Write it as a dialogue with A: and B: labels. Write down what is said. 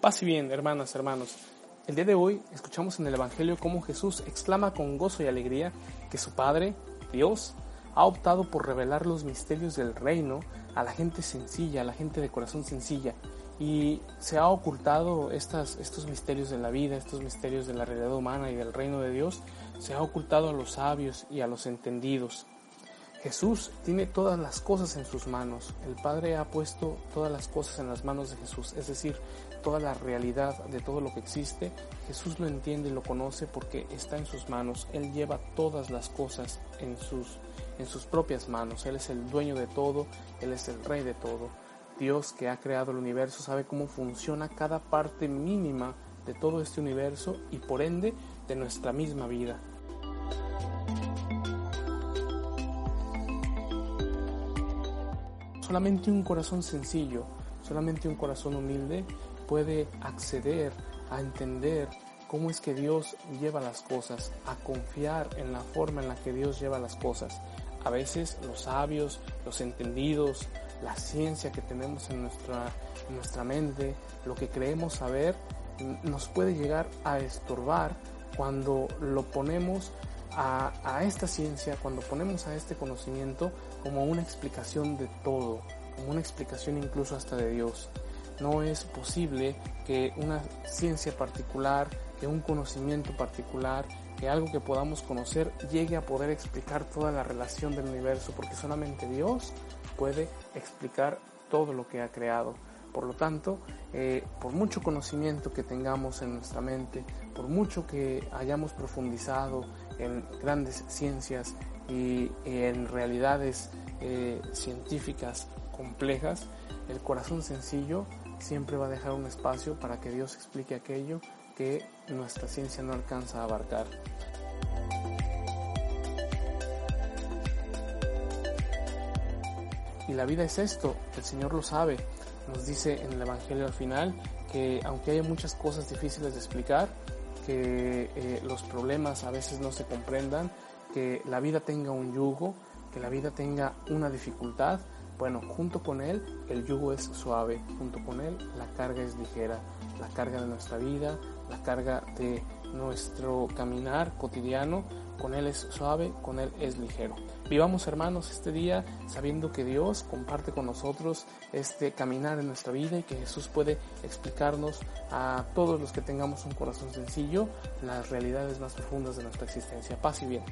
A: Paz bien, hermanas, hermanos. El día de hoy escuchamos en el Evangelio cómo Jesús exclama con gozo y alegría que su Padre, Dios, ha optado por revelar los misterios del reino a la gente sencilla, a la gente de corazón sencilla, y se ha ocultado estas, estos misterios de la vida, estos misterios de la realidad humana y del reino de Dios, se ha ocultado a los sabios y a los entendidos. Jesús tiene todas las cosas en sus manos. El Padre ha puesto todas las cosas en las manos de Jesús, es decir, toda la realidad de todo lo que existe. Jesús lo entiende y lo conoce porque está en sus manos. Él lleva todas las cosas en sus, en sus propias manos. Él es el dueño de todo, Él es el rey de todo. Dios que ha creado el universo sabe cómo funciona cada parte mínima de todo este universo y por ende de nuestra misma vida. Solamente un corazón sencillo, solamente un corazón humilde puede acceder a entender cómo es que Dios lleva las cosas, a confiar en la forma en la que Dios lleva las cosas. A veces los sabios, los entendidos, la ciencia que tenemos en nuestra, en nuestra mente, lo que creemos saber, nos puede llegar a estorbar cuando lo ponemos a, esta ciencia, cuando ponemos a este conocimiento como una explicación de todo, como una explicación incluso hasta de Dios. No es posible que una ciencia particular, que un conocimiento particular, que algo que podamos conocer llegue a poder explicar toda la relación del universo, porque solamente Dios puede explicar todo lo que ha creado. Por lo tanto, eh, por mucho conocimiento que tengamos en nuestra mente, por mucho que hayamos profundizado en grandes ciencias y, en realidades eh, científicas complejas, el corazón sencillo siempre va a dejar un espacio para que Dios explique aquello que nuestra ciencia no alcanza a abarcar. Y la vida es esto, el Señor lo sabe. Nos dice en el Evangelio al final que aunque haya muchas cosas difíciles de explicar, que eh, los problemas a veces no se comprendan, que la vida tenga un yugo, que la vida tenga una dificultad, bueno, junto con Él el yugo es suave, junto con Él la carga es ligera, la carga de nuestra vida, la carga de nuestro caminar cotidiano, con Él es suave, con Él es ligero. Vivamos hermanos este día sabiendo que Dios comparte con nosotros este caminar en nuestra vida y que Jesús puede explicarnos a todos los que tengamos un corazón sencillo las realidades más profundas de nuestra existencia. Paz y bien.